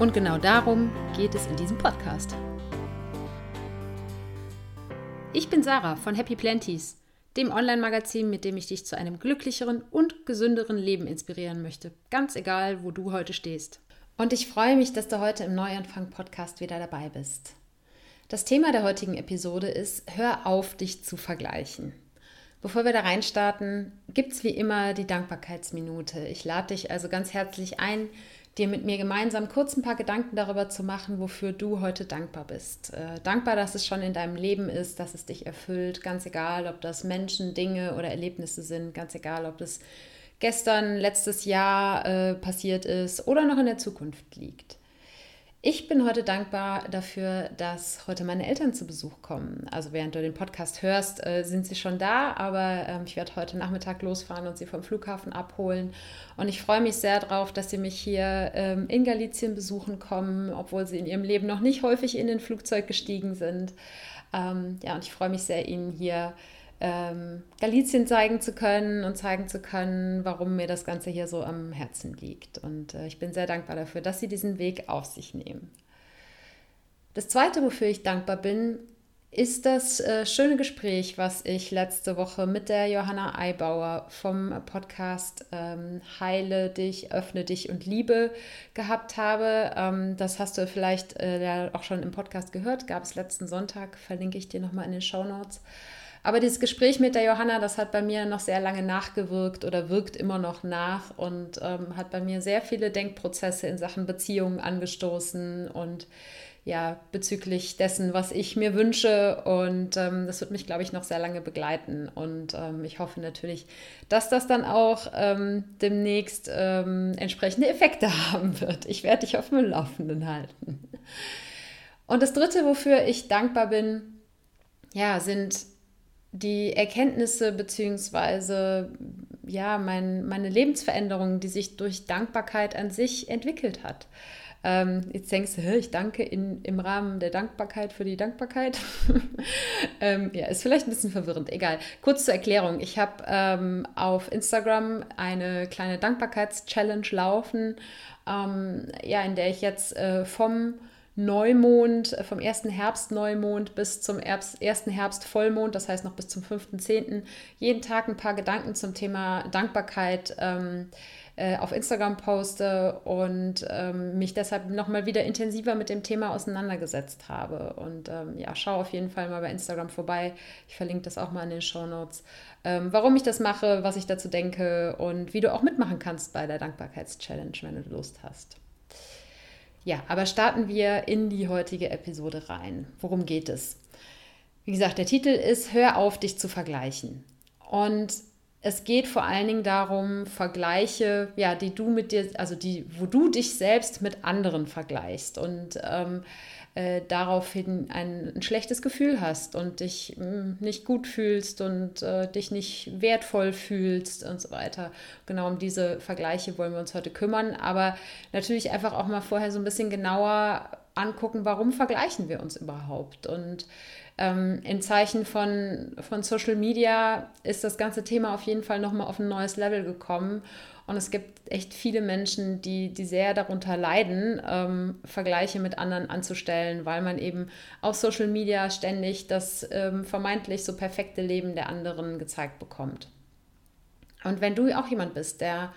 Und genau darum geht es in diesem Podcast. Ich bin Sarah von Happy Planties, dem Online-Magazin, mit dem ich dich zu einem glücklicheren und gesünderen Leben inspirieren möchte, ganz egal, wo du heute stehst. Und ich freue mich, dass du heute im Neuanfang-Podcast wieder dabei bist. Das Thema der heutigen Episode ist, hör auf, dich zu vergleichen. Bevor wir da reinstarten, gibt es wie immer die Dankbarkeitsminute. Ich lade dich also ganz herzlich ein, dir mit mir gemeinsam kurz ein paar Gedanken darüber zu machen, wofür du heute dankbar bist. Äh, dankbar, dass es schon in deinem Leben ist, dass es dich erfüllt, ganz egal, ob das Menschen, Dinge oder Erlebnisse sind, ganz egal, ob das gestern, letztes Jahr äh, passiert ist oder noch in der Zukunft liegt. Ich bin heute dankbar dafür, dass heute meine Eltern zu Besuch kommen. Also während du den Podcast hörst, äh, sind sie schon da, aber ähm, ich werde heute Nachmittag losfahren und sie vom Flughafen abholen. Und ich freue mich sehr darauf, dass sie mich hier ähm, in Galizien besuchen kommen, obwohl sie in ihrem Leben noch nicht häufig in ein Flugzeug gestiegen sind. Ähm, ja, und ich freue mich sehr, ihnen hier ähm, Galizien zeigen zu können und zeigen zu können, warum mir das Ganze hier so am Herzen liegt. Und äh, ich bin sehr dankbar dafür, dass Sie diesen Weg auf sich nehmen. Das Zweite, wofür ich dankbar bin, ist das äh, schöne Gespräch, was ich letzte Woche mit der Johanna Eibauer vom Podcast ähm, Heile dich, öffne dich und liebe gehabt habe. Ähm, das hast du vielleicht äh, ja auch schon im Podcast gehört, gab es letzten Sonntag, verlinke ich dir nochmal in den Show Notes. Aber dieses Gespräch mit der Johanna, das hat bei mir noch sehr lange nachgewirkt oder wirkt immer noch nach und ähm, hat bei mir sehr viele Denkprozesse in Sachen Beziehungen angestoßen und ja, bezüglich dessen, was ich mir wünsche. Und ähm, das wird mich, glaube ich, noch sehr lange begleiten. Und ähm, ich hoffe natürlich, dass das dann auch ähm, demnächst ähm, entsprechende Effekte haben wird. Ich werde dich auf dem Laufenden halten. Und das Dritte, wofür ich dankbar bin, ja, sind die Erkenntnisse beziehungsweise ja, mein, meine Lebensveränderung, die sich durch Dankbarkeit an sich entwickelt hat. Ähm, jetzt denkst du, ich danke in, im Rahmen der Dankbarkeit für die Dankbarkeit. ähm, ja, ist vielleicht ein bisschen verwirrend. Egal. Kurz zur Erklärung. Ich habe ähm, auf Instagram eine kleine Dankbarkeits-Challenge laufen, ähm, ja, in der ich jetzt äh, vom Neumond, äh, vom ersten Herbstneumond bis zum ersten Herbstvollmond, das heißt noch bis zum 5.10., jeden Tag ein paar Gedanken zum Thema Dankbarkeit ähm, äh, auf Instagram poste und ähm, mich deshalb nochmal wieder intensiver mit dem Thema auseinandergesetzt habe. Und ähm, ja, schau auf jeden Fall mal bei Instagram vorbei. Ich verlinke das auch mal in den Show Notes, ähm, warum ich das mache, was ich dazu denke und wie du auch mitmachen kannst bei der Dankbarkeitschallenge, wenn du Lust hast. Ja, aber starten wir in die heutige Episode rein. Worum geht es? Wie gesagt, der Titel ist Hör auf, dich zu vergleichen. Und es geht vor allen Dingen darum, Vergleiche, ja, die du mit dir, also die, wo du dich selbst mit anderen vergleichst. Und ähm, äh, daraufhin ein, ein, schlechtes Gefühl hast und dich mh, hm, nicht gut fühlst und äh, dich nicht wertvoll fühlst und so weiter. Genau um diese Vergleiche wollen wir uns heute kümmern, aber natürlich einfach auch mal vorher so ein bisschen genauer angucken, warum vergleichen wir uns überhaupt und ähm, in Zeichen von, von Social Media ist das ganze Thema auf jeden Fall nochmal auf ein neues Level gekommen. Und es gibt echt viele Menschen, die, die sehr darunter leiden, ähm, Vergleiche mit anderen anzustellen, weil man eben auf Social Media ständig das ähm, vermeintlich so perfekte Leben der anderen gezeigt bekommt. Und wenn du auch jemand bist, der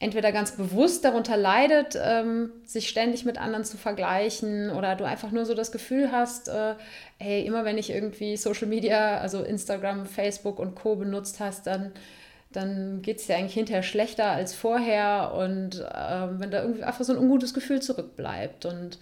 entweder ganz bewusst darunter leidet, ähm, sich ständig mit anderen zu vergleichen oder du einfach nur so das Gefühl hast, äh, hey, immer wenn ich irgendwie Social Media, also Instagram, Facebook und Co. benutzt hast, dann dann geht es dir eigentlich hinterher schlechter als vorher und äh, wenn da irgendwie einfach so ein ungutes Gefühl zurückbleibt und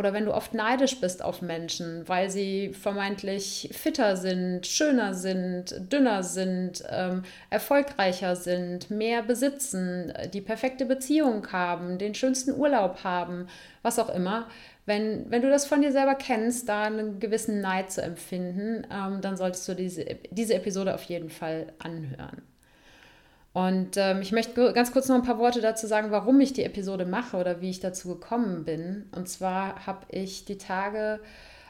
oder wenn du oft neidisch bist auf Menschen, weil sie vermeintlich fitter sind, schöner sind, dünner sind, ähm, erfolgreicher sind, mehr besitzen, die perfekte Beziehung haben, den schönsten Urlaub haben, was auch immer. Wenn, wenn du das von dir selber kennst, da einen gewissen Neid zu empfinden, ähm, dann solltest du diese, diese Episode auf jeden Fall anhören. Und ähm, ich möchte ganz kurz noch ein paar Worte dazu sagen, warum ich die Episode mache oder wie ich dazu gekommen bin. Und zwar habe ich die Tage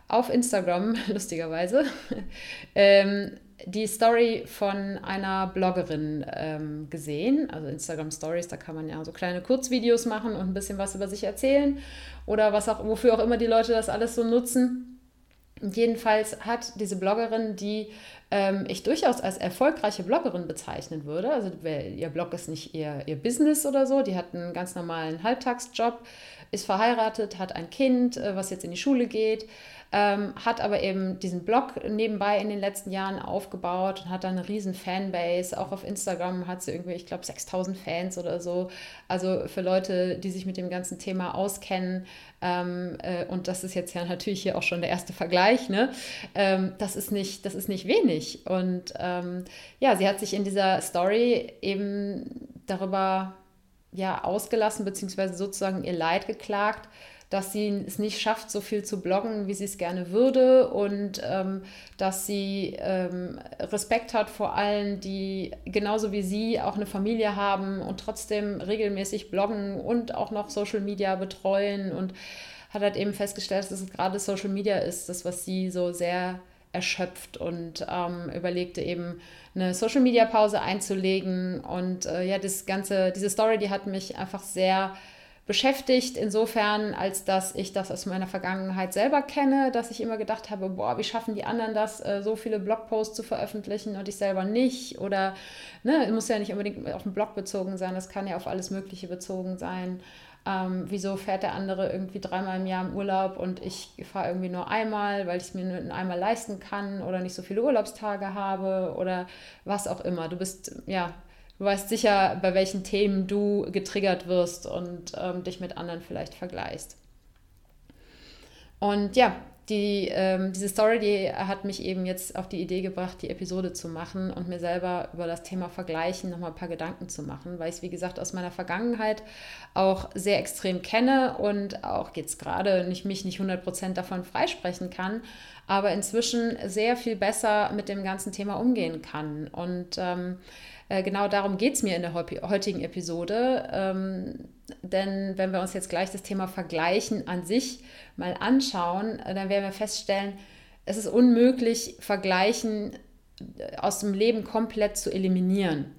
auf Instagram, lustigerweise, ähm, die Story von einer Bloggerin ähm, gesehen. Also Instagram Stories, da kann man ja so kleine Kurzvideos machen und ein bisschen was über sich erzählen oder was auch, wofür auch immer die Leute das alles so nutzen. Jedenfalls hat diese Bloggerin, die ähm, ich durchaus als erfolgreiche Bloggerin bezeichnen würde. Also ihr Blog ist nicht ihr, ihr Business oder so, die hat einen ganz normalen Halbtagsjob, ist verheiratet, hat ein Kind, äh, was jetzt in die Schule geht, ähm, hat aber eben diesen Blog nebenbei in den letzten Jahren aufgebaut und hat da eine riesen Fanbase. Auch auf Instagram hat sie irgendwie, ich glaube, 6000 Fans oder so. Also für Leute, die sich mit dem ganzen Thema auskennen, ähm, äh, und das ist jetzt ja natürlich hier auch schon der erste Vergleich, ne? Ähm, das, ist nicht, das ist nicht wenig. Und ähm, ja, sie hat sich in dieser Story eben darüber ja, ausgelassen, beziehungsweise sozusagen ihr Leid geklagt, dass sie es nicht schafft, so viel zu bloggen, wie sie es gerne würde und ähm, dass sie ähm, Respekt hat vor allen, die genauso wie sie auch eine Familie haben und trotzdem regelmäßig bloggen und auch noch Social Media betreuen und hat halt eben festgestellt, dass es gerade Social Media ist, das, was sie so sehr erschöpft und ähm, überlegte eben eine Social Media Pause einzulegen und äh, ja das ganze diese Story die hat mich einfach sehr beschäftigt, insofern, als dass ich das aus meiner Vergangenheit selber kenne, dass ich immer gedacht habe, boah, wie schaffen die anderen das, äh, so viele Blogposts zu veröffentlichen und ich selber nicht? Oder, ne, muss ja nicht unbedingt auf den Blog bezogen sein, das kann ja auf alles Mögliche bezogen sein. Ähm, wieso fährt der andere irgendwie dreimal im Jahr im Urlaub und ich fahre irgendwie nur einmal, weil ich es mir nur einmal leisten kann oder nicht so viele Urlaubstage habe oder was auch immer. Du bist, ja, du weißt sicher, bei welchen Themen du getriggert wirst und ähm, dich mit anderen vielleicht vergleichst. Und ja, die, ähm, diese Story, die hat mich eben jetzt auf die Idee gebracht, die Episode zu machen und mir selber über das Thema Vergleichen nochmal ein paar Gedanken zu machen, weil ich es, wie gesagt, aus meiner Vergangenheit auch sehr extrem kenne und auch jetzt gerade nicht, mich nicht 100% davon freisprechen kann, aber inzwischen sehr viel besser mit dem ganzen Thema umgehen kann. Und ähm, äh, genau darum geht es mir in der heutigen Episode. Ähm, denn wenn wir uns jetzt gleich das Thema Vergleichen an sich mal anschauen, äh, dann werden wir feststellen, es ist unmöglich, Vergleichen äh, aus dem Leben komplett zu eliminieren.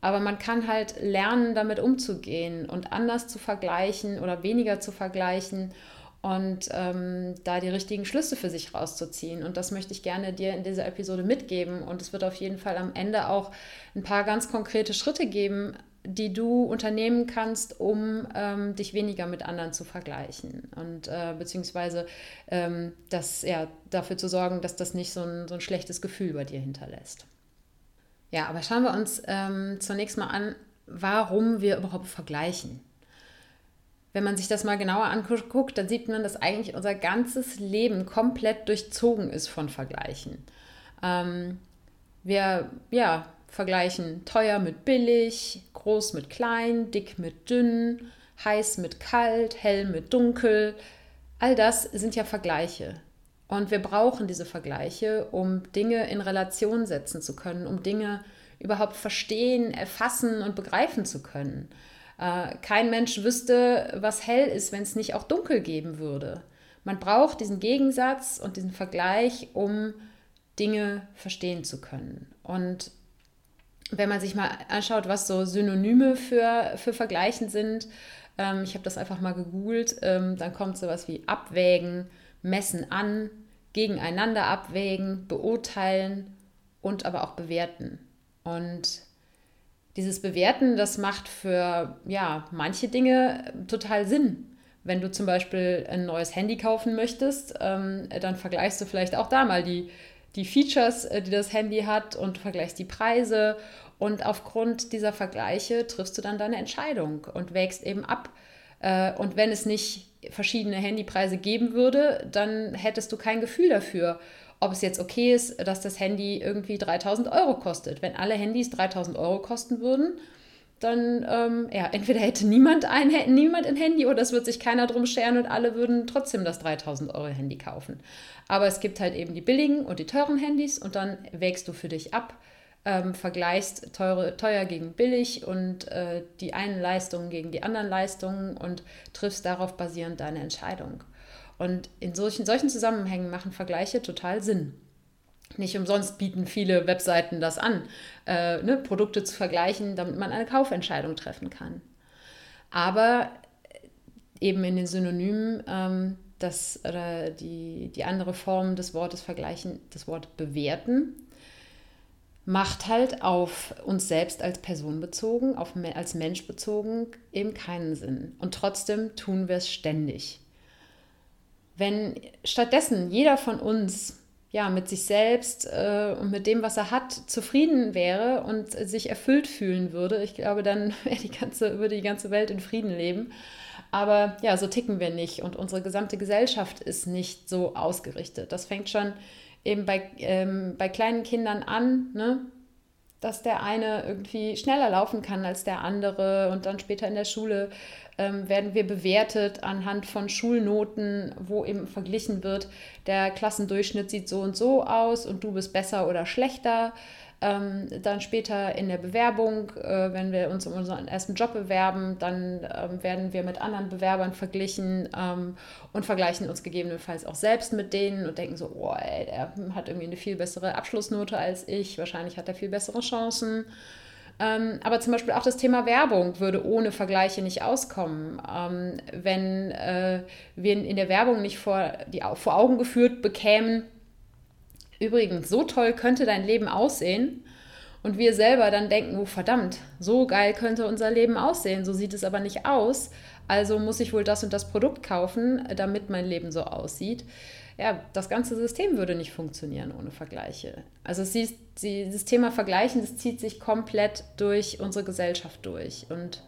Aber man kann halt lernen, damit umzugehen und anders zu vergleichen oder weniger zu vergleichen und ähm, da die richtigen Schlüsse für sich rauszuziehen. Und das möchte ich gerne dir in dieser Episode mitgeben. Und es wird auf jeden Fall am Ende auch ein paar ganz konkrete Schritte geben, die du unternehmen kannst, um ähm, dich weniger mit anderen zu vergleichen und äh, beziehungsweise ähm, das, ja, dafür zu sorgen, dass das nicht so ein, so ein schlechtes Gefühl bei dir hinterlässt. Ja, aber schauen wir uns ähm, zunächst mal an, warum wir überhaupt vergleichen wenn man sich das mal genauer anguckt, dann sieht man, dass eigentlich unser ganzes Leben komplett durchzogen ist von Vergleichen. Ähm, wir ja, vergleichen teuer mit billig, groß mit klein, dick mit dünn, heiß mit kalt, hell mit dunkel. All das sind ja Vergleiche. Und wir brauchen diese Vergleiche, um Dinge in Relation setzen zu können, um Dinge überhaupt verstehen, erfassen und begreifen zu können. Äh, kein Mensch wüsste, was hell ist, wenn es nicht auch dunkel geben würde. Man braucht diesen Gegensatz und diesen Vergleich, um Dinge verstehen zu können. Und wenn man sich mal anschaut, was so Synonyme für, für Vergleichen sind, ähm, ich habe das einfach mal gegoogelt, ähm, dann kommt sowas wie abwägen, messen an, gegeneinander abwägen, beurteilen und aber auch bewerten. Und dieses Bewerten, das macht für ja, manche Dinge total Sinn. Wenn du zum Beispiel ein neues Handy kaufen möchtest, ähm, dann vergleichst du vielleicht auch da mal die, die Features, äh, die das Handy hat und vergleichst die Preise. Und aufgrund dieser Vergleiche triffst du dann deine Entscheidung und wägst eben ab. Äh, und wenn es nicht verschiedene Handypreise geben würde, dann hättest du kein Gefühl dafür, ob es jetzt okay ist, dass das Handy irgendwie 3000 Euro kostet. Wenn alle Handys 3000 Euro kosten würden, dann ähm, ja, entweder hätte niemand ein, niemand ein Handy oder es wird sich keiner drum scheren und alle würden trotzdem das 3000 Euro Handy kaufen. Aber es gibt halt eben die billigen und die teuren Handys und dann wägst du für dich ab, ähm, vergleichst teure, teuer gegen billig und äh, die einen Leistungen gegen die anderen Leistungen und triffst darauf basierend deine Entscheidung. Und in solchen, solchen Zusammenhängen machen Vergleiche total Sinn. Nicht umsonst bieten viele Webseiten das an, äh, ne, Produkte zu vergleichen, damit man eine Kaufentscheidung treffen kann. Aber eben in den Synonymen, ähm, das, oder die, die andere Form des Wortes vergleichen, das Wort bewerten, macht halt auf uns selbst als Person bezogen, auf, als Mensch bezogen eben keinen Sinn. Und trotzdem tun wir es ständig. Wenn stattdessen jeder von uns ja, mit sich selbst äh, und mit dem, was er hat, zufrieden wäre und sich erfüllt fühlen würde, ich glaube, dann die ganze, würde die ganze Welt in Frieden leben. Aber ja, so ticken wir nicht und unsere gesamte Gesellschaft ist nicht so ausgerichtet. Das fängt schon eben bei, ähm, bei kleinen Kindern an, ne? Dass der eine irgendwie schneller laufen kann als der andere und dann später in der Schule ähm, werden wir bewertet anhand von Schulnoten, wo eben verglichen wird, der Klassendurchschnitt sieht so und so aus und du bist besser oder schlechter. Ähm, dann später in der Bewerbung, äh, wenn wir uns um unseren ersten Job bewerben, dann ähm, werden wir mit anderen Bewerbern verglichen ähm, und vergleichen uns gegebenenfalls auch selbst mit denen und denken so, oh, ey, der hat irgendwie eine viel bessere Abschlussnote als ich, wahrscheinlich hat er viel bessere Chancen. Ähm, aber zum Beispiel auch das Thema Werbung würde ohne Vergleiche nicht auskommen. Ähm, wenn äh, wir in der Werbung nicht vor, die, vor Augen geführt bekämen, übrigens, so toll könnte dein Leben aussehen. Und wir selber dann denken, oh verdammt, so geil könnte unser Leben aussehen, so sieht es aber nicht aus. Also muss ich wohl das und das Produkt kaufen, damit mein Leben so aussieht. Ja, das ganze System würde nicht funktionieren ohne Vergleiche. Also siehst, dieses Thema Vergleichen, das zieht sich komplett durch unsere Gesellschaft durch. Und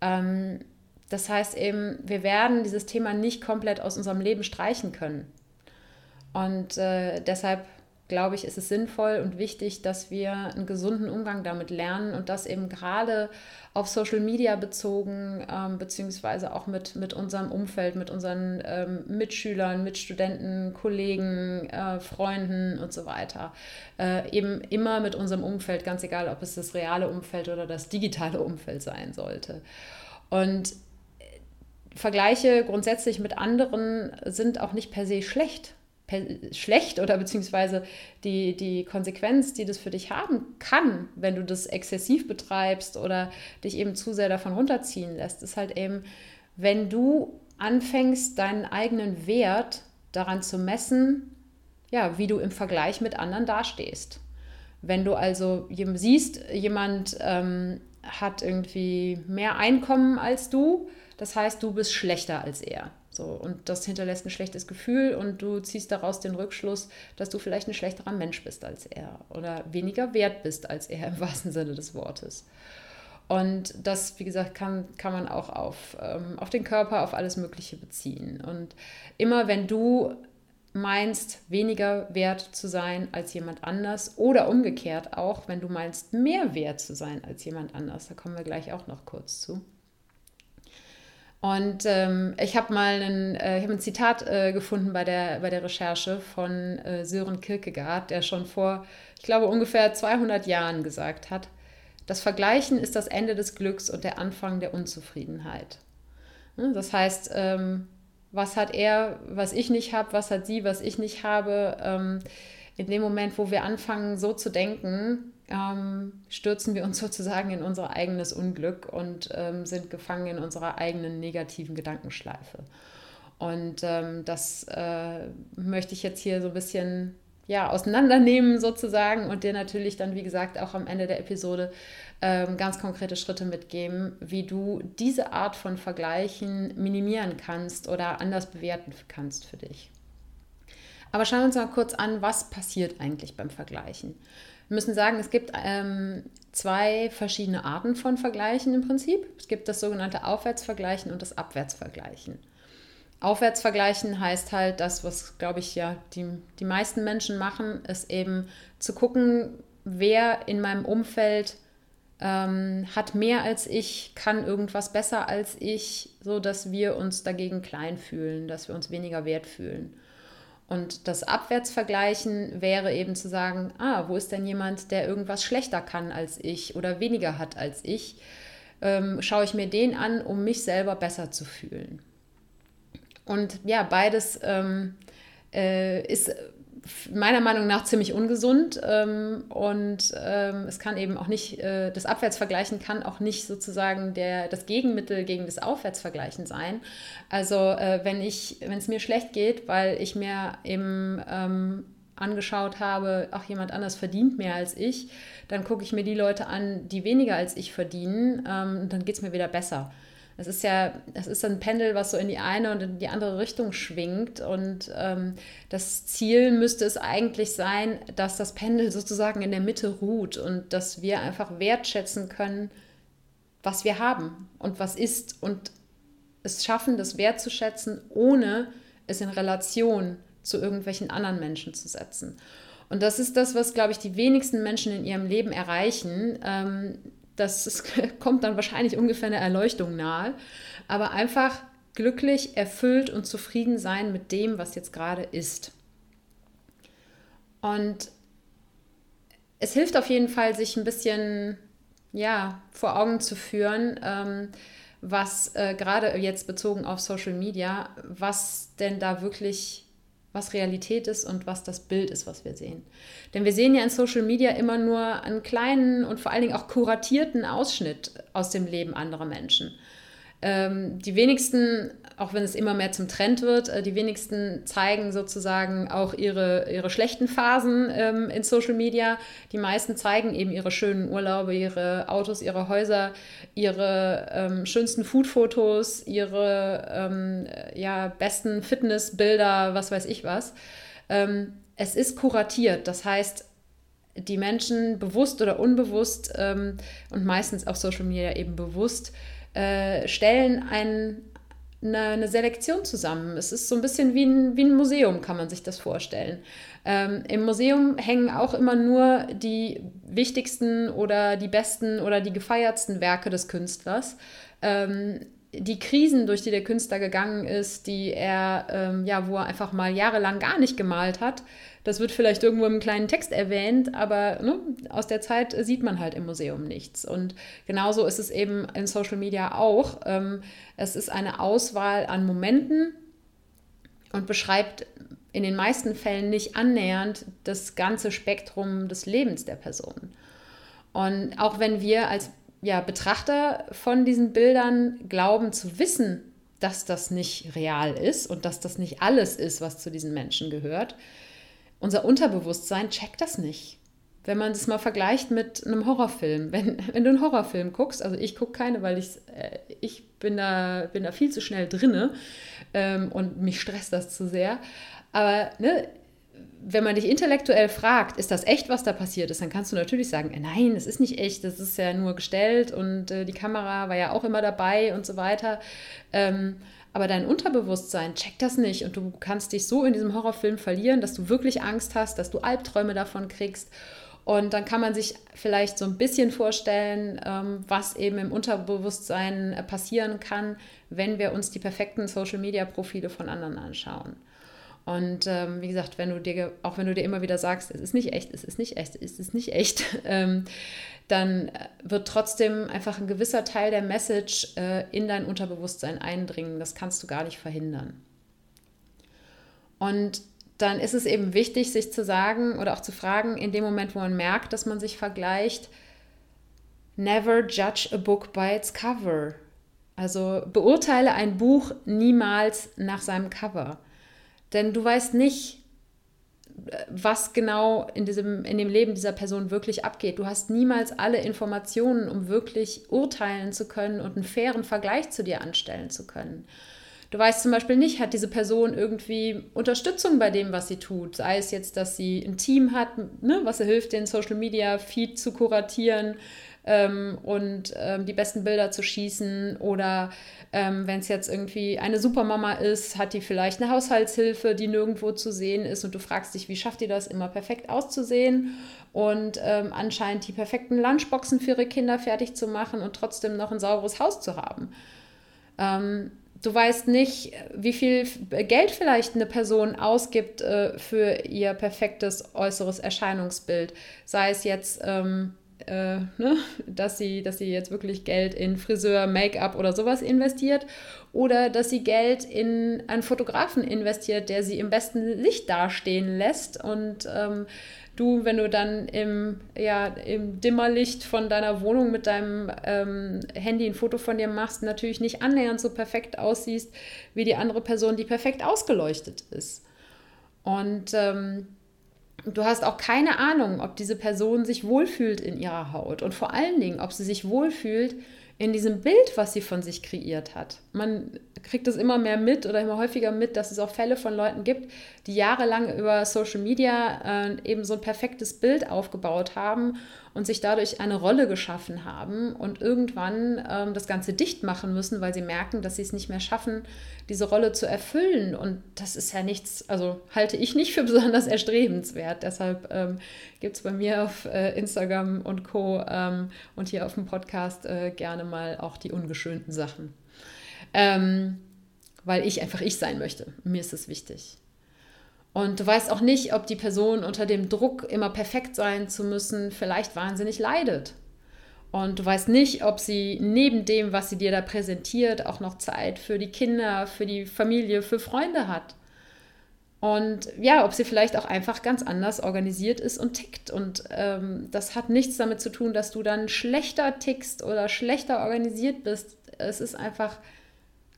ähm, das heißt eben, wir werden dieses Thema nicht komplett aus unserem Leben streichen können. Und äh, deshalb glaube ich, ist es sinnvoll und wichtig, dass wir einen gesunden Umgang damit lernen und das eben gerade auf Social Media bezogen, ähm, beziehungsweise auch mit, mit unserem Umfeld, mit unseren ähm, Mitschülern, Mitstudenten, Kollegen, äh, Freunden und so weiter. Äh, eben immer mit unserem Umfeld, ganz egal, ob es das reale Umfeld oder das digitale Umfeld sein sollte. Und Vergleiche grundsätzlich mit anderen sind auch nicht per se schlecht schlecht oder beziehungsweise die, die Konsequenz, die das für dich haben kann, wenn du das exzessiv betreibst oder dich eben zu sehr davon runterziehen lässt, ist halt eben, wenn du anfängst, deinen eigenen Wert daran zu messen, ja, wie du im Vergleich mit anderen dastehst. Wenn du also siehst, jemand ähm, hat irgendwie mehr Einkommen als du, das heißt, du bist schlechter als er. So, und das hinterlässt ein schlechtes Gefühl und du ziehst daraus den Rückschluss, dass du vielleicht ein schlechterer Mensch bist als er oder weniger wert bist als er im wahrsten Sinne des Wortes. Und das, wie gesagt, kann, kann man auch auf, ähm, auf den Körper, auf alles Mögliche beziehen. Und immer wenn du meinst, weniger wert zu sein als jemand anders oder umgekehrt auch, wenn du meinst, mehr wert zu sein als jemand anders, da kommen wir gleich auch noch kurz zu und ähm, ich habe mal ein, äh, hab ein Zitat äh, gefunden bei der, bei der Recherche von äh, Sören Kierkegaard, der schon vor, ich glaube, ungefähr 200 Jahren gesagt hat, das Vergleichen ist das Ende des Glücks und der Anfang der Unzufriedenheit. Ne, das heißt, ähm, was hat er, was ich nicht habe, was hat sie, was ich nicht habe. Ähm, in dem Moment, wo wir anfangen, so zu denken, ähm, stürzen wir uns sozusagen in unser eigenes Unglück und ähm, sind gefangen in unserer eigenen negativen Gedankenschleife. Und ähm, das äh, möchte ich jetzt hier so ein bisschen ja, auseinandernehmen sozusagen und dir natürlich dann, wie gesagt, auch am Ende der Episode ähm, ganz konkrete Schritte mitgeben, wie du diese Art von Vergleichen minimieren kannst oder anders bewerten kannst für dich. Aber schauen wir uns mal kurz an, was passiert eigentlich beim Vergleichen. Wir müssen sagen, es gibt ähm, zwei verschiedene Arten von Vergleichen im Prinzip. Es gibt das sogenannte Aufwärtsvergleichen und das Abwärtsvergleichen. Aufwärtsvergleichen heißt halt das, was, glaube ich, ja die, die meisten Menschen machen, ist eben zu gucken, wer in meinem Umfeld ähm, hat mehr als ich, kann irgendwas besser als ich, so dass wir uns dagegen klein fühlen, dass wir uns weniger wert fühlen. Und das Abwärtsvergleichen wäre eben zu sagen, ah, wo ist denn jemand, der irgendwas schlechter kann als ich oder weniger hat als ich? Ähm, schaue ich mir den an, um mich selber besser zu fühlen. Und ja, beides ähm, äh, ist meiner Meinung nach ziemlich ungesund ähm, und ähm, es kann eben auch nicht, äh, das Abwärtsvergleichen kann auch nicht sozusagen der, das Gegenmittel gegen das Aufwärtsvergleichen sein. Also äh, wenn ich, wenn es mir schlecht geht, weil ich mir eben ähm, angeschaut habe, ach, jemand anders verdient mehr als ich, dann gucke ich mir die Leute an, die weniger als ich verdienen, ähm, und dann geht es mir wieder besser. Es ist ja, es ist ein Pendel, was so in die eine und in die andere Richtung schwingt. Und ähm, das Ziel müsste es eigentlich sein, dass das Pendel sozusagen in der Mitte ruht und dass wir einfach wertschätzen können, was wir haben und was ist und es schaffen, das wertzuschätzen, ohne es in Relation zu irgendwelchen anderen Menschen zu setzen. Und das ist das, was, glaube ich, die wenigsten Menschen in ihrem Leben erreichen. Ähm, das ist, kommt dann wahrscheinlich ungefähr eine Erleuchtung nahe. Aber einfach glücklich, erfüllt und zufrieden sein mit dem, was jetzt gerade ist. Und es hilft auf jeden Fall, sich ein bisschen ja, vor Augen zu führen, ähm, was äh, gerade jetzt bezogen auf Social Media, was denn da wirklich was Realität ist und was das Bild ist, was wir sehen. Denn wir sehen ja in Social Media immer nur einen kleinen und vor allen Dingen auch kuratierten Ausschnitt aus dem Leben anderer Menschen. Ähm, die wenigsten, auch wenn es immer mehr zum Trend wird, äh, die wenigsten zeigen sozusagen auch ihre, ihre schlechten Phasen ähm, in Social Media. Die meisten zeigen eben ihre schönen Urlaube, ihre Autos, ihre Häuser, ihre ähm, schönsten Foodfotos, ihre ähm, ja, besten Fitnessbilder, was weiß ich was. Ähm, es ist kuratiert, das heißt, die Menschen bewusst oder unbewusst ähm, und meistens auf Social Media eben bewusst äh, stellen ein, eine, eine, Selektion zusammen. Es ist so ein bisschen wie ein, wie ein Museum, kann man sich das vorstellen. Ähm, Im Museum hängen auch immer nur die wichtigsten oder die besten oder die gefeiertsten Werke des Künstlers. Ähm, die Krisen, durch die der Künstler gegangen ist, die er, ähm, ja, wo er einfach mal jahrelang gar nicht gemalt hat, das wird vielleicht irgendwo im kleinen Text erwähnt, aber ne, aus der Zeit sieht man halt im Museum nichts. Und genauso ist es eben in Social Media auch. Ähm, es ist eine Auswahl an Momenten und beschreibt in den meisten Fällen nicht annähernd das ganze Spektrum des Lebens der Person. Und auch wenn wir als ja, Betrachter von diesen Bildern glauben zu wissen, dass das nicht real ist und dass das nicht alles ist, was zu diesen Menschen gehört, unser Unterbewusstsein checkt das nicht. Wenn man das mal vergleicht mit einem Horrorfilm. Wenn, wenn du einen Horrorfilm guckst, also ich gucke keine, weil ich, äh, ich bin, da, bin da viel zu schnell drinne ähm, und mich stresst das zu sehr. Aber ne, wenn man dich intellektuell fragt, ist das echt, was da passiert ist, dann kannst du natürlich sagen, äh, nein, das ist nicht echt, das ist ja nur gestellt und äh, die Kamera war ja auch immer dabei und so weiter. Aber dein Unterbewusstsein checkt das nicht und du kannst dich so in diesem Horrorfilm verlieren, dass du wirklich Angst hast, dass du Albträume davon kriegst. Und dann kann man sich vielleicht so ein bisschen vorstellen, ähm, was eben im Unterbewusstsein äh, passieren kann, wenn wir uns die perfekten Social-Media-Profile von anderen anschauen. Und ähm, wie gesagt, wenn du dir, auch wenn du dir immer wieder sagst, es ist nicht echt, es ist nicht echt, es ist nicht echt, ähm, dann äh, wird trotzdem einfach ein gewisser Teil der Message äh, in dein Unterbewusstsein eindringen. Das kannst du gar nicht verhindern. Und dann ist es eben wichtig, sich zu sagen oder auch zu fragen, in dem Moment, wo man merkt, dass man sich vergleicht, never judge a book by its cover. Also beurteile ein Buch niemals nach seinem Cover. Denn du weißt nicht, was genau in, diesem, in dem Leben dieser Person wirklich abgeht. Du hast niemals alle Informationen, um wirklich urteilen zu können und einen fairen Vergleich zu dir anstellen zu können. Du weißt zum Beispiel nicht, hat diese Person irgendwie Unterstützung bei dem, was sie tut. Sei es jetzt, dass sie ein Team hat, ne, was ihr hilft, den Social Media Feed zu kuratieren ähm, und ähm, die besten Bilder zu schießen. Oder ähm, wenn es jetzt irgendwie eine Supermama ist, hat die vielleicht eine Haushaltshilfe, die nirgendwo zu sehen ist und du fragst dich, wie schafft die das, immer perfekt auszusehen und ähm, anscheinend die perfekten Lunchboxen für ihre Kinder fertig zu machen und trotzdem noch ein sauberes Haus zu haben. Ähm, du weißt nicht, wie viel Geld vielleicht eine Person ausgibt äh, für ihr perfektes äußeres Erscheinungsbild. Sei es jetzt ähm, äh, ne, dass, sie, dass sie jetzt wirklich Geld in Friseur, Make-up oder sowas investiert oder dass sie Geld in einen Fotografen investiert, der sie im besten Licht dastehen lässt und ähm, du, wenn du dann im, ja, im Dimmerlicht von deiner Wohnung mit deinem ähm, Handy ein Foto von dir machst, natürlich nicht annähernd so perfekt aussiehst wie die andere Person, die perfekt ausgeleuchtet ist. Und ähm, du hast auch keine Ahnung, ob diese Person sich wohlfühlt in ihrer Haut und vor allen Dingen, ob sie sich wohlfühlt in diesem Bild, was sie von sich kreiert hat. Man kriegt es immer mehr mit oder immer häufiger mit, dass es auch Fälle von Leuten gibt, die jahrelang über Social Media äh, eben so ein perfektes Bild aufgebaut haben und sich dadurch eine Rolle geschaffen haben und irgendwann ähm, das Ganze dicht machen müssen, weil sie merken, dass sie es nicht mehr schaffen, diese Rolle zu erfüllen. Und das ist ja nichts, also halte ich nicht für besonders erstrebenswert. Deshalb ähm, gibt es bei mir auf äh, Instagram und Co. Ähm, und hier auf dem Podcast äh, gerne mal auch die ungeschönten Sachen. Ähm, weil ich einfach ich sein möchte. Mir ist es wichtig. Und du weißt auch nicht, ob die Person unter dem Druck, immer perfekt sein zu müssen, vielleicht wahnsinnig leidet. Und du weißt nicht, ob sie neben dem, was sie dir da präsentiert, auch noch Zeit für die Kinder, für die Familie, für Freunde hat. Und ja, ob sie vielleicht auch einfach ganz anders organisiert ist und tickt. Und ähm, das hat nichts damit zu tun, dass du dann schlechter tickst oder schlechter organisiert bist. Es ist einfach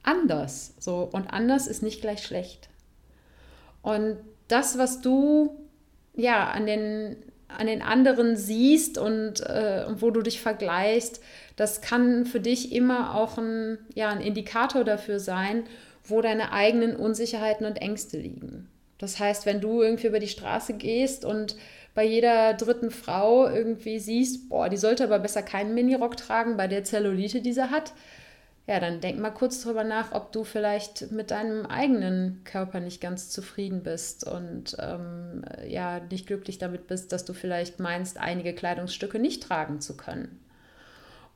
anders. So. Und anders ist nicht gleich schlecht. Und das, was du ja an den, an den anderen siehst und äh, wo du dich vergleichst, das kann für dich immer auch ein, ja, ein Indikator dafür sein, wo deine eigenen Unsicherheiten und Ängste liegen. Das heißt, wenn du irgendwie über die Straße gehst und bei jeder dritten Frau irgendwie siehst, boah, die sollte aber besser keinen Minirock tragen bei der Zellulite, die sie hat, ja, dann denk mal kurz drüber nach, ob du vielleicht mit deinem eigenen Körper nicht ganz zufrieden bist und ähm, ja, nicht glücklich damit bist, dass du vielleicht meinst, einige Kleidungsstücke nicht tragen zu können.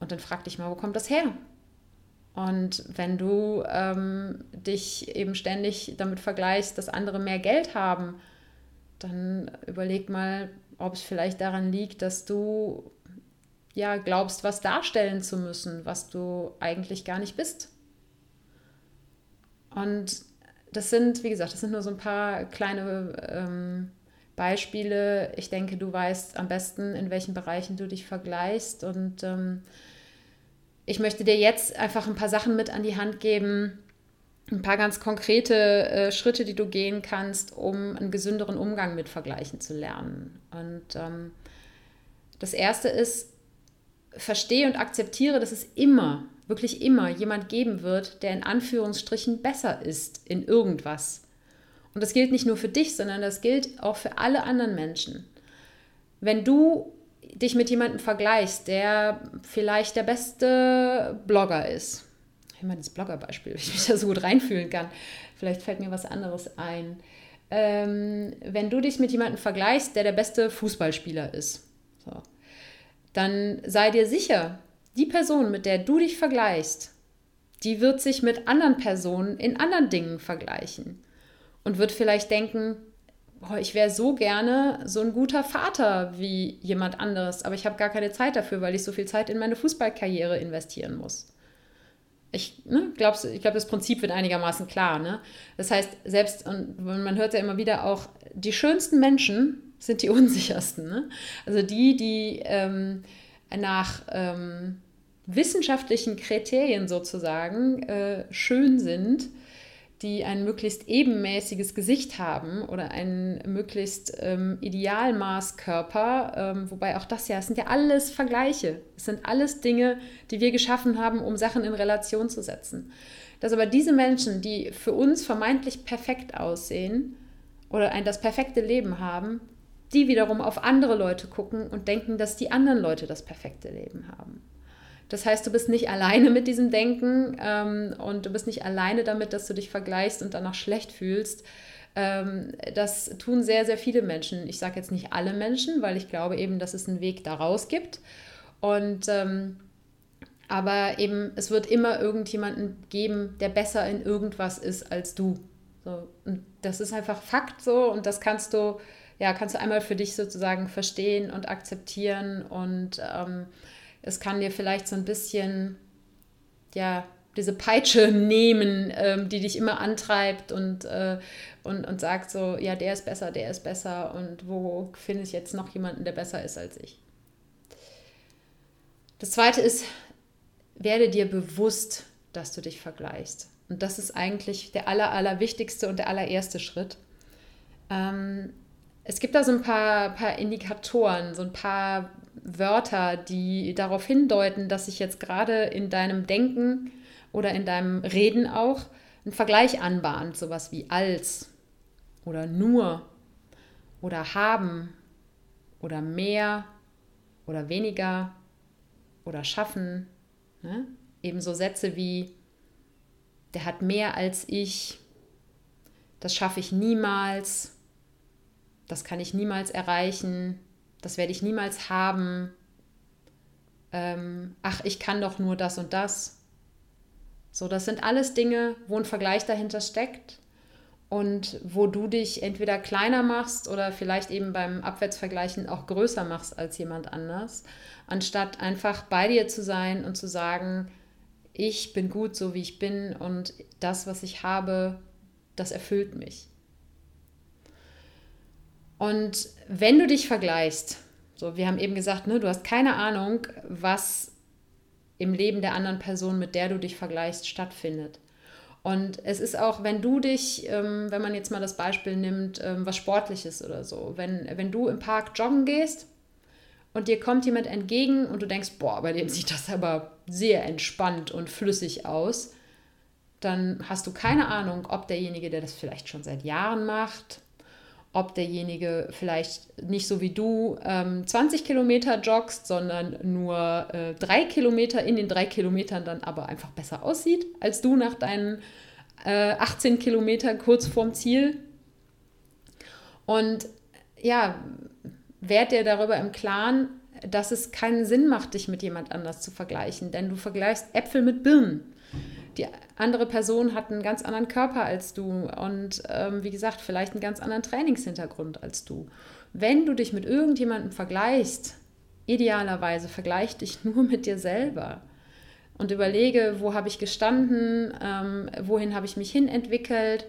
Und dann frag dich mal, wo kommt das her? Und wenn du ähm, dich eben ständig damit vergleichst, dass andere mehr Geld haben, dann überleg mal, ob es vielleicht daran liegt, dass du ja, glaubst, was darstellen zu müssen, was du eigentlich gar nicht bist. Und das sind, wie gesagt, das sind nur so ein paar kleine ähm, Beispiele. Ich denke, du weißt am besten, in welchen Bereichen du dich vergleichst. Und ähm, ich möchte dir jetzt einfach ein paar Sachen mit an die Hand geben, ein paar ganz konkrete äh, Schritte, die du gehen kannst, um einen gesünderen Umgang mit Vergleichen zu lernen. Und ähm, das erste ist, verstehe und akzeptiere, dass es immer, wirklich immer jemand geben wird, der in Anführungsstrichen besser ist in irgendwas. Und das gilt nicht nur für dich, sondern das gilt auch für alle anderen Menschen. Wenn du dich mit jemandem vergleichst, der vielleicht der beste Blogger ist, meine das Bloggerbeispiel, ich mich da so gut reinfühlen kann, vielleicht fällt mir was anderes ein. Ähm, wenn du dich mit jemandem vergleichst, der der beste Fußballspieler ist, so, dann sei dir sicher, die Person, mit der du dich vergleichst, die wird sich mit anderen Personen in anderen Dingen vergleichen und wird vielleicht denken, boah, ich wäre so gerne so ein guter Vater wie jemand anderes, aber ich habe gar keine Zeit dafür, weil ich so viel Zeit in meine Fußballkarriere investieren muss. Ich ne, glaube, ich glaub, das Prinzip wird einigermaßen klar. Ne? Das heißt, selbst, und man hört ja immer wieder auch, die schönsten Menschen sind die unsichersten. Ne? Also die, die ähm, nach ähm, wissenschaftlichen Kriterien sozusagen äh, schön sind, die ein möglichst ebenmäßiges Gesicht haben oder einen möglichst ähm, Idealmaßkörper, ähm, wobei auch das ja, es sind ja alles Vergleiche. Es sind alles Dinge, die wir geschaffen haben, um Sachen in Relation zu setzen. dass aber diese Menschen, die für uns vermeintlich perfekt aussehen oder ein das perfekte Leben haben, die wiederum auf andere Leute gucken und denken, dass die anderen Leute das perfekte Leben haben. Das heißt, du bist nicht alleine mit diesem Denken ähm, und du bist nicht alleine damit, dass du dich vergleichst und danach schlecht fühlst. Ähm, das tun sehr, sehr viele Menschen. Ich sage jetzt nicht alle Menschen, weil ich glaube eben, dass es einen Weg daraus gibt. Und ähm, aber eben, es wird immer irgendjemanden geben, der besser in irgendwas ist als du. So, und das ist einfach Fakt so und das kannst du, ja, kannst du einmal für dich sozusagen verstehen und akzeptieren und ähm, es kann dir vielleicht so ein bisschen, ja, diese Peitsche nehmen, ähm, die dich immer antreibt und, äh, und, und sagt so, ja, der ist besser, der ist besser und wo finde ich jetzt noch jemanden, der besser ist als ich. Das zweite ist, werde dir bewusst, dass du dich vergleichst. Und das ist eigentlich der aller, allerwichtigste und der allererste Schritt. Ähm, es gibt da so ein paar, paar Indikatoren, so ein paar Wörter, die darauf hindeuten, dass sich jetzt gerade in deinem Denken oder in deinem Reden auch ein Vergleich anbahnt, sowas wie als oder nur oder haben oder mehr oder weniger oder schaffen Ne? Ebenso Sätze wie, der hat mehr als ich, das schaffe ich niemals, das kann ich niemals erreichen, das werde ich niemals haben, ähm, ach, ich kann doch nur das und das. So, das sind alles Dinge, wo ein Vergleich dahinter steckt und wo du dich entweder kleiner machst oder vielleicht eben beim Abwärtsvergleichen auch größer machst als jemand anders, anstatt einfach bei dir zu sein und zu sagen, ich bin gut so wie ich bin und das, was ich habe, das erfüllt mich. Und wenn du dich vergleichst, so wir haben eben gesagt, ne, du hast keine Ahnung, was im Leben der anderen Person, mit der du dich vergleichst, stattfindet. Und es ist auch, wenn du dich, ähm, wenn man jetzt mal das Beispiel nimmt, ähm, was Sportliches oder so, wenn, wenn du im Park joggen gehst und dir kommt jemand entgegen und du denkst, boah, bei dem sieht das aber sehr entspannt und flüssig aus, dann hast du keine Ahnung, ob derjenige, der das vielleicht schon seit Jahren macht, ob derjenige vielleicht nicht so wie du ähm, 20 Kilometer joggst, sondern nur äh, drei Kilometer in den drei Kilometern dann aber einfach besser aussieht als du nach deinen äh, 18 Kilometern kurz vorm Ziel. Und ja, werd dir darüber im Klaren, dass es keinen Sinn macht, dich mit jemand anders zu vergleichen, denn du vergleichst Äpfel mit Birnen die andere Person hat einen ganz anderen Körper als du und ähm, wie gesagt, vielleicht einen ganz anderen Trainingshintergrund als du. Wenn du dich mit irgendjemandem vergleichst, idealerweise vergleich dich nur mit dir selber und überlege, wo habe ich gestanden, ähm, wohin habe ich mich hinentwickelt.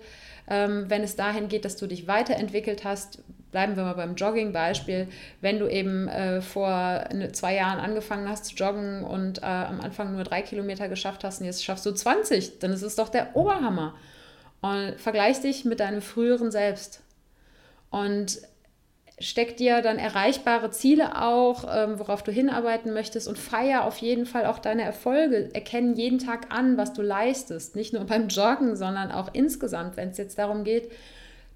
Ähm, wenn es dahin geht, dass du dich weiterentwickelt hast, bleiben wir mal beim Jogging-Beispiel, wenn du eben äh, vor eine, zwei Jahren angefangen hast zu joggen und äh, am Anfang nur drei Kilometer geschafft hast und jetzt schaffst du 20, dann ist es doch der Oberhammer. Und vergleich dich mit deinem früheren Selbst. Und steck dir dann erreichbare Ziele auch, ähm, worauf du hinarbeiten möchtest und feier auf jeden Fall auch deine Erfolge. Erkenne jeden Tag an, was du leistest. Nicht nur beim Joggen, sondern auch insgesamt, wenn es jetzt darum geht,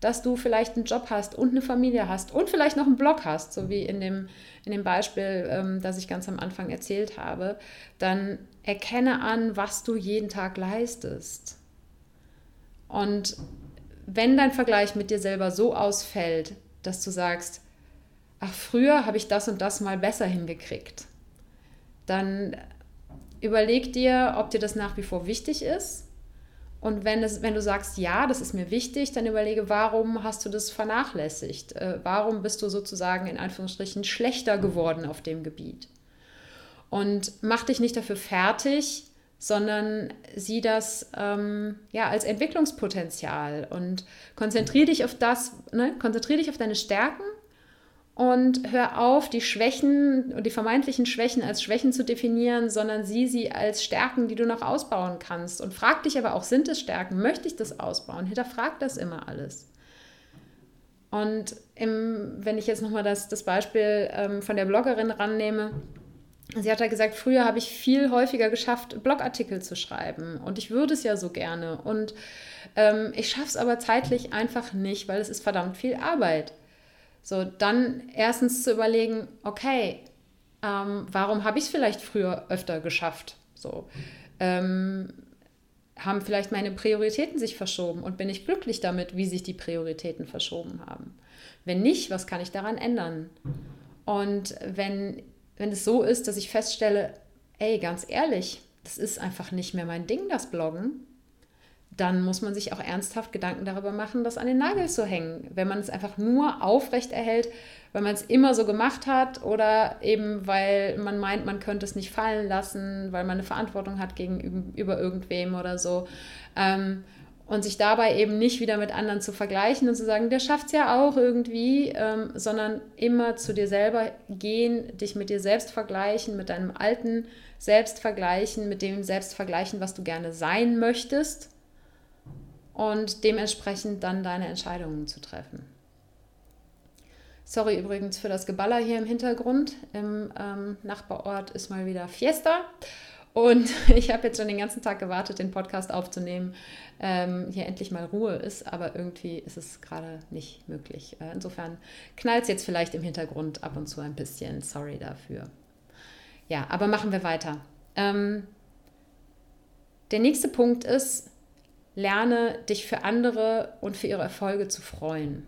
dass du vielleicht einen Job hast und eine Familie hast und vielleicht noch einen Blog hast, so wie in dem, in dem Beispiel, ähm, das ich ganz am Anfang erzählt habe, dann erkenne an, was du jeden Tag leistest. Und wenn dein Vergleich mit dir selber so ausfällt, dass du sagst, ach, früher habe ich das und das mal besser hingekriegt, dann überleg dir, ob dir das nach wie vor wichtig ist und wenn, es, wenn du sagst, ja, das ist mir wichtig, dann überlege, warum hast du das vernachlässigt? Äh, warum bist du sozusagen in Anführungsstrichen schlechter geworden auf dem Gebiet? Und mach dich nicht dafür fertig, sondern sieh das ähm, ja, als Entwicklungspotenzial und konzentriere dich auf das, ne? konzentriere dich auf deine Stärken und hör auf, die Schwächen und die vermeintlichen Schwächen als Schwächen zu definieren, sondern sieh sie als Stärken, die du noch ausbauen kannst. Und frag dich aber auch, sind es Stärken? Möchte ich das ausbauen? Hinterfrag das immer alles. Und im, wenn ich jetzt nochmal das, das Beispiel ähm, von der Bloggerin rannehme, sie hat ja gesagt, früher habe ich viel häufiger geschafft, Blogartikel zu schreiben und ich würde es ja so gerne und ähm, ich schaffe es aber zeitlich einfach nicht, weil es ist verdammt viel Arbeit. So, dann erstens zu überlegen, okay, ähm, warum habe ich es vielleicht früher öfter geschafft? So, ähm, haben vielleicht meine Prioritäten sich verschoben und bin ich glücklich damit, wie sich die Prioritäten verschoben haben? Wenn nicht, was kann ich daran ändern? Und wenn, wenn es so ist, dass ich feststelle, ey, ganz ehrlich, das ist einfach nicht mehr mein Ding, das Bloggen, dann muss man sich auch ernsthaft Gedanken darüber machen, das an den Nagel zu hängen. Wenn man es einfach nur aufrecht erhält, weil man es immer so gemacht hat oder eben weil man meint, man könnte es nicht fallen lassen, weil man eine Verantwortung hat gegenüber irgendwem oder so. Ähm, und sich dabei eben nicht wieder mit anderen zu vergleichen und zu sagen, der schafft es ja auch irgendwie, ähm, sondern immer zu dir selber gehen, dich mit dir selbst vergleichen, mit deinem alten Selbst vergleichen, mit dem Selbst vergleichen, was du gerne sein möchtest und dementsprechend dann deine Entscheidungen zu treffen. Sorry übrigens für das Geballer hier im Hintergrund. Im ähm, Nachbarort ist mal wieder Fiesta. Und ich habe jetzt schon den ganzen Tag gewartet, den Podcast aufzunehmen, ähm, hier endlich mal Ruhe ist, aber irgendwie ist es gerade nicht möglich. Äh, insofern knallt es jetzt vielleicht im Hintergrund ab und zu ein bisschen. Sorry dafür. Ja, aber machen wir weiter. Ähm, der nächste Punkt ist, lerne dich für andere und für ihre Erfolge zu freuen.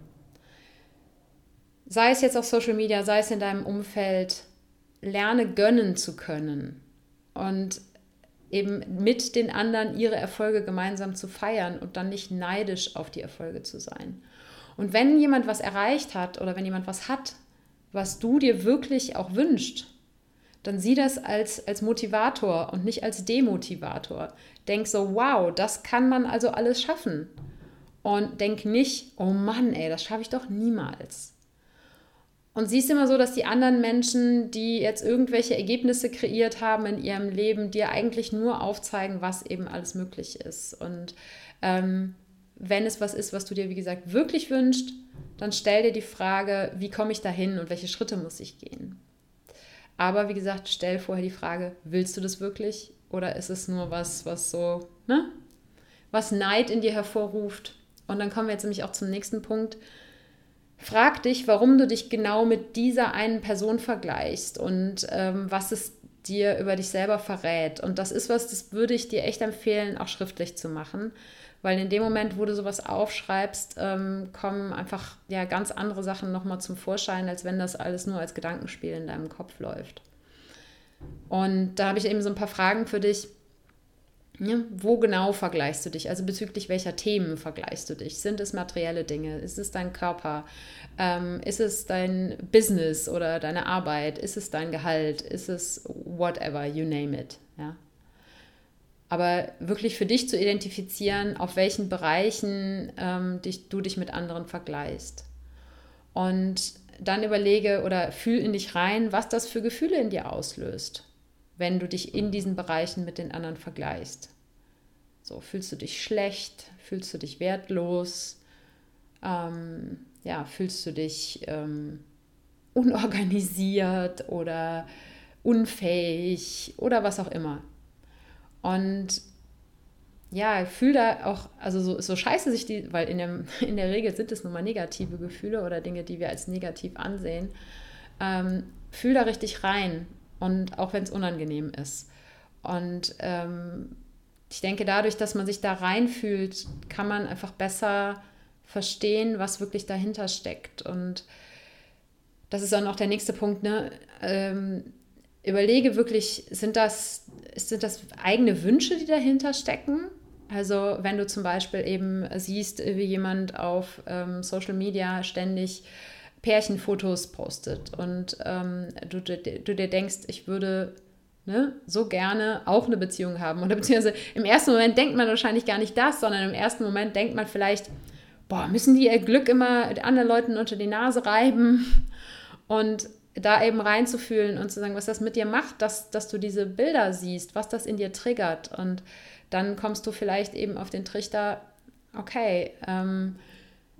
Sei es jetzt auf Social Media, sei es in deinem Umfeld, lerne gönnen zu können und eben mit den anderen ihre Erfolge gemeinsam zu feiern und dann nicht neidisch auf die Erfolge zu sein. Und wenn jemand was erreicht hat oder wenn jemand was hat, was du dir wirklich auch wünschst, dann sieh das als, als Motivator und nicht als Demotivator. Denk so, wow, das kann man also alles schaffen. Und denk nicht, oh Mann, ey, das schaffe ich doch niemals. Und siehst immer so, dass die anderen Menschen, die jetzt irgendwelche Ergebnisse kreiert haben in ihrem Leben, dir eigentlich nur aufzeigen, was eben alles möglich ist. Und ähm, wenn es was ist, was du dir, wie gesagt, wirklich wünschst, dann stell dir die Frage, wie komme ich dahin und welche Schritte muss ich gehen? Aber wie gesagt, stell vorher die Frage, willst du das wirklich? Oder ist es nur was, was so, ne? Was Neid in dir hervorruft? Und dann kommen wir jetzt nämlich auch zum nächsten Punkt. Frag dich, warum du dich genau mit dieser einen Person vergleichst und ähm, was es dir über dich selber verrät. Und das ist was, das würde ich dir echt empfehlen, auch schriftlich zu machen, weil in dem Moment, wo du sowas aufschreibst, ähm, kommen einfach ja ganz andere Sachen nochmal zum Vorschein, als wenn das alles nur als Gedankenspiel in deinem Kopf läuft. Und da habe ich eben so ein paar Fragen für dich. Ja, wo genau vergleichst du dich? Also bezüglich welcher Themen vergleichst du dich? Sind es materielle Dinge? Ist es dein Körper? Ähm, ist es dein Business oder deine Arbeit? Ist es dein Gehalt? Ist es whatever, you name it? Ja? Aber wirklich für dich zu identifizieren, auf welchen Bereichen ähm, dich, du dich mit anderen vergleichst. Und dann überlege oder fühl in dich rein, was das für Gefühle in dir auslöst, wenn du dich in diesen Bereichen mit den anderen vergleichst. So, fühlst du dich schlecht, fühlst du dich wertlos, ähm, ja, fühlst du dich ähm, unorganisiert oder unfähig oder was auch immer. Und ja, ich fühle da auch, also so, so scheiße sich die, weil in, dem, in der Regel sind es nun mal negative Gefühle oder Dinge, die wir als negativ ansehen. Ähm, fühl da richtig rein und auch wenn es unangenehm ist. Und ähm, ich denke, dadurch, dass man sich da reinfühlt, kann man einfach besser verstehen, was wirklich dahinter steckt. Und das ist dann auch der nächste Punkt, ne? Ähm, überlege wirklich, sind das, sind das eigene Wünsche, die dahinter stecken? Also wenn du zum Beispiel eben siehst, wie jemand auf ähm, Social Media ständig Pärchenfotos postet und ähm, du, du, du, dir denkst, ich würde ne, so gerne auch eine Beziehung haben. Oder beziehungsweise im ersten Moment denkt man wahrscheinlich gar nicht das, sondern im ersten Moment denkt man vielleicht, boah, müssen die ihr Glück immer anderen Leuten unter die Nase reiben? Und da eben reinzufühlen und zu sagen, was das mit dir macht, dass, dass du diese Bilder siehst, was das in dir triggert. Und dann kommst du vielleicht eben auf den Trichter, okay, ähm,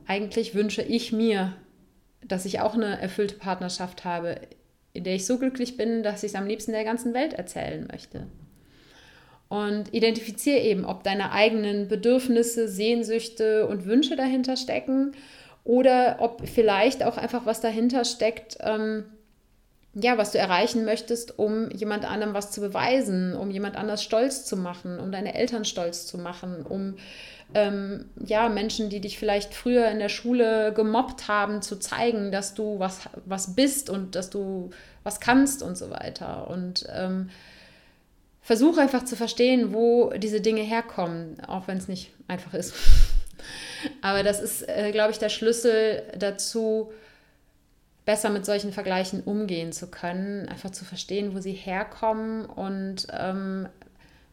eigentlich wünsche ich mir, dass ich auch eine erfüllte Partnerschaft habe, in der ich so glücklich bin, dass ich es am liebsten der ganzen Welt erzählen möchte. Und identifiziere eben, ob deine eigenen Bedürfnisse, Sehnsüchte und Wünsche dahinter stecken oder ob vielleicht auch einfach was dahinter steckt, ähm, ja, was du erreichen möchtest, um jemand anderem was zu beweisen, um jemand anders stolz zu machen, um deine Eltern stolz zu machen, um ähm, ja, Menschen, die dich vielleicht früher in der Schule gemobbt haben, zu zeigen, dass du was, was bist und dass du was kannst und so weiter. Und ähm, versuche einfach zu verstehen, wo diese Dinge herkommen, auch wenn es nicht einfach ist. Aber das ist, äh, glaube ich, der Schlüssel dazu, besser mit solchen Vergleichen umgehen zu können, einfach zu verstehen, wo sie herkommen und ähm,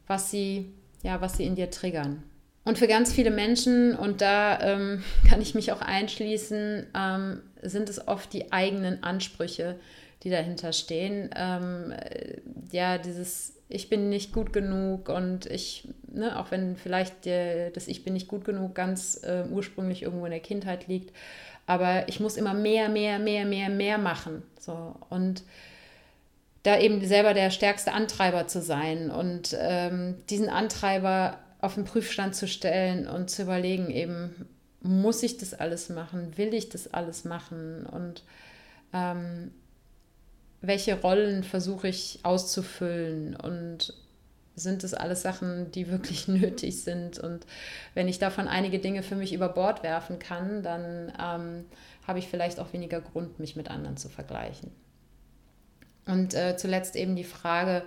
was sie, ja, was sie in dir triggern. Und für ganz viele Menschen, und da ähm, kann ich mich auch einschließen, ähm, sind es oft die eigenen Ansprüche, die dahinter stehen. Ähm, ja, dieses Ich bin nicht gut genug und ich, ne, auch wenn vielleicht der, das Ich bin nicht gut genug ganz äh, ursprünglich irgendwo in der Kindheit liegt, aber ich muss immer mehr, mehr, mehr, mehr, mehr machen. So. Und da eben selber der stärkste Antreiber zu sein und ähm, diesen Antreiber auf den Prüfstand zu stellen und zu überlegen, eben, muss ich das alles machen? Will ich das alles machen? Und ähm, welche Rollen versuche ich auszufüllen? Und sind das alles Sachen, die wirklich nötig sind. Und wenn ich davon einige Dinge für mich über Bord werfen kann, dann ähm, habe ich vielleicht auch weniger Grund, mich mit anderen zu vergleichen. Und äh, zuletzt eben die Frage,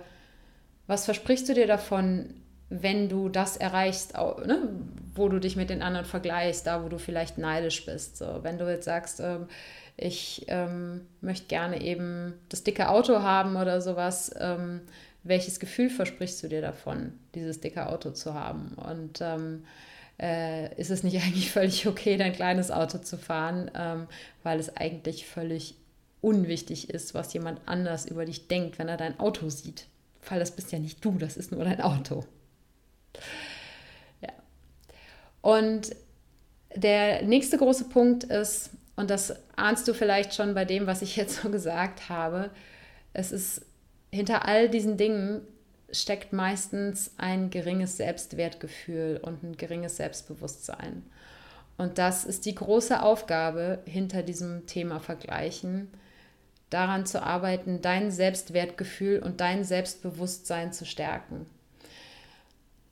was versprichst du dir davon, wenn du das erreichst, ne, wo du dich mit den anderen vergleichst, da wo du vielleicht neidisch bist. So, wenn du jetzt sagst, ähm, ich ähm, möchte gerne eben das dicke Auto haben oder sowas, ähm, welches Gefühl versprichst du dir davon, dieses dicke Auto zu haben? Und ähm, äh, ist es nicht eigentlich völlig okay, dein kleines Auto zu fahren, ähm, weil es eigentlich völlig unwichtig ist, was jemand anders über dich denkt, wenn er dein Auto sieht? Weil das bist ja nicht du, das ist nur dein Auto. Ja. Und der nächste große Punkt ist, und das ahnst du vielleicht schon bei dem, was ich jetzt so gesagt habe, es ist hinter all diesen Dingen steckt meistens ein geringes Selbstwertgefühl und ein geringes Selbstbewusstsein. Und das ist die große Aufgabe hinter diesem Thema Vergleichen, daran zu arbeiten, dein Selbstwertgefühl und dein Selbstbewusstsein zu stärken.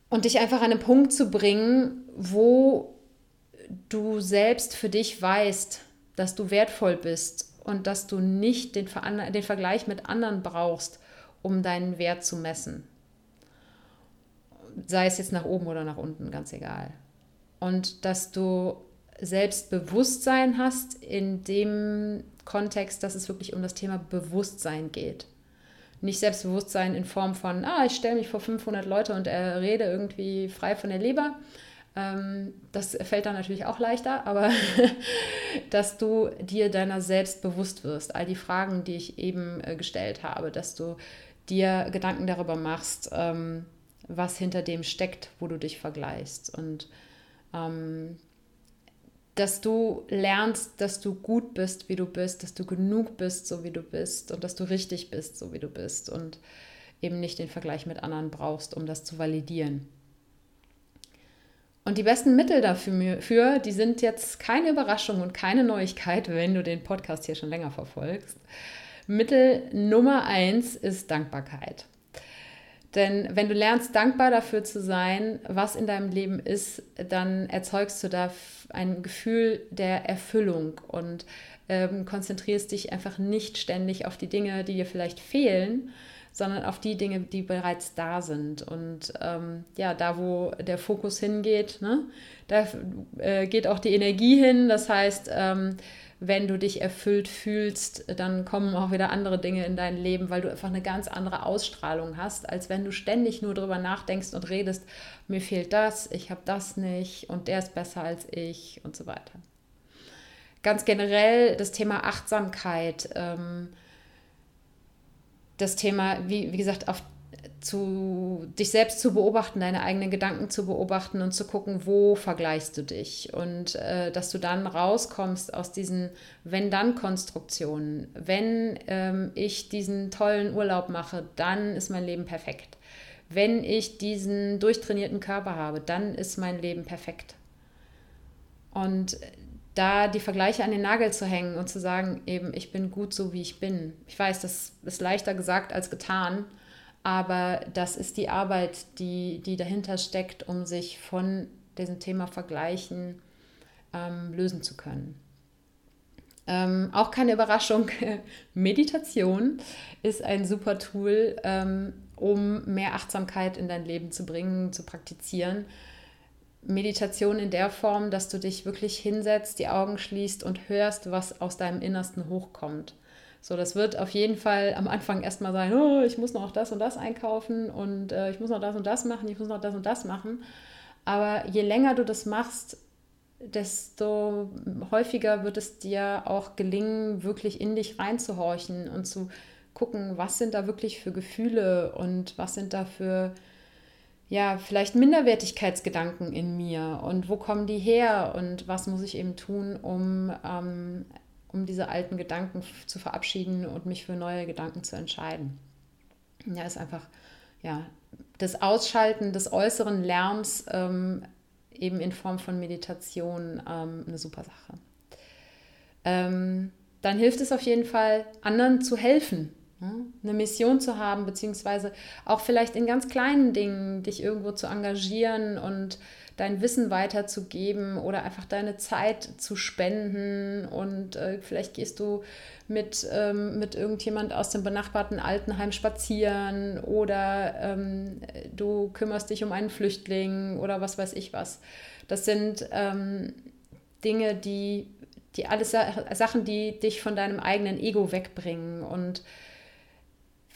Und dich einfach an einen Punkt zu bringen, wo du selbst für dich weißt, dass du wertvoll bist und dass du nicht den, Ver den Vergleich mit anderen brauchst, um deinen Wert zu messen. Sei es jetzt nach oben oder nach unten, ganz egal. Und dass du Selbstbewusstsein hast in dem Kontext, dass es wirklich um das Thema Bewusstsein geht. Nicht Selbstbewusstsein in Form von, ah, ich stelle mich vor 500 Leute und er rede irgendwie frei von der Leber. Ähm, das fällt dann natürlich auch leichter, aber dass du dir deiner selbst bewusst wirst. All die Fragen, die ich eben äh, gestellt habe, dass du dir Gedanken darüber machst, ähm, was hinter dem steckt, wo du dich vergleichst. Und ähm, dass du lernst, dass du gut bist, wie du bist, dass du genug bist, so wie du bist und dass du richtig bist, so wie du bist und eben nicht den Vergleich mit anderen brauchst, um das zu validieren. Und die besten Mittel dafür, die sind jetzt keine Überraschung und keine Neuigkeit, wenn du den Podcast hier schon länger verfolgst. Mittel Nummer eins ist Dankbarkeit. Denn wenn du lernst, dankbar dafür zu sein, was in deinem Leben ist, dann erzeugst du da ein Gefühl der Erfüllung und ähm, konzentrierst dich einfach nicht ständig auf die Dinge, die dir vielleicht fehlen, sondern auf die Dinge, die bereits da sind. Und ähm, ja, da, wo der Fokus hingeht, ne, da äh, geht auch die Energie hin. Das heißt, ähm, wenn du dich erfüllt fühlst, dann kommen auch wieder andere Dinge in dein Leben, weil du einfach eine ganz andere Ausstrahlung hast, als wenn du ständig nur darüber nachdenkst und redest, mir fehlt das, ich habe das nicht und der ist besser als ich und so weiter. Ganz generell das Thema Achtsamkeit, ähm, das Thema, wie, wie gesagt, auf zu, dich selbst zu beobachten, deine eigenen Gedanken zu beobachten und zu gucken, wo vergleichst du dich. Und äh, dass du dann rauskommst aus diesen Wenn-Dann-Konstruktionen. Wenn ähm, ich diesen tollen Urlaub mache, dann ist mein Leben perfekt. Wenn ich diesen durchtrainierten Körper habe, dann ist mein Leben perfekt. Und da die Vergleiche an den Nagel zu hängen und zu sagen, eben, ich bin gut so, wie ich bin. Ich weiß, das ist leichter gesagt als getan, aber das ist die Arbeit, die, die dahinter steckt, um sich von diesem Thema Vergleichen ähm, lösen zu können. Ähm, auch keine Überraschung, Meditation ist ein super Tool, ähm, um mehr Achtsamkeit in dein Leben zu bringen, zu praktizieren. Meditation in der Form, dass du dich wirklich hinsetzt, die Augen schließt und hörst, was aus deinem Innersten hochkommt. So, das wird auf jeden Fall am Anfang erstmal sein, oh, ich muss noch das und das einkaufen und äh, ich muss noch das und das machen, ich muss noch das und das machen. Aber je länger du das machst, desto häufiger wird es dir auch gelingen, wirklich in dich reinzuhorchen und zu gucken, was sind da wirklich für Gefühle und was sind da für, ja, vielleicht Minderwertigkeitsgedanken in mir und wo kommen die her und was muss ich eben tun, um ähm, um diese alten Gedanken zu verabschieden und mich für neue Gedanken zu entscheiden. Ja, ist einfach ja, das Ausschalten des äußeren Lärms ähm, eben in Form von Meditation ähm, eine super Sache. Ähm, dann hilft es auf jeden Fall, anderen zu helfen? Eine Mission zu haben, beziehungsweise auch vielleicht in ganz kleinen Dingen dich irgendwo zu engagieren und dein Wissen weiterzugeben oder einfach deine Zeit zu spenden und äh, vielleicht gehst du mit, ähm, mit irgendjemand aus dem benachbarten Altenheim spazieren oder ähm, du kümmerst dich um einen Flüchtling oder was weiß ich was. Das sind ähm, Dinge, die, die alles Sachen, die dich von deinem eigenen Ego wegbringen und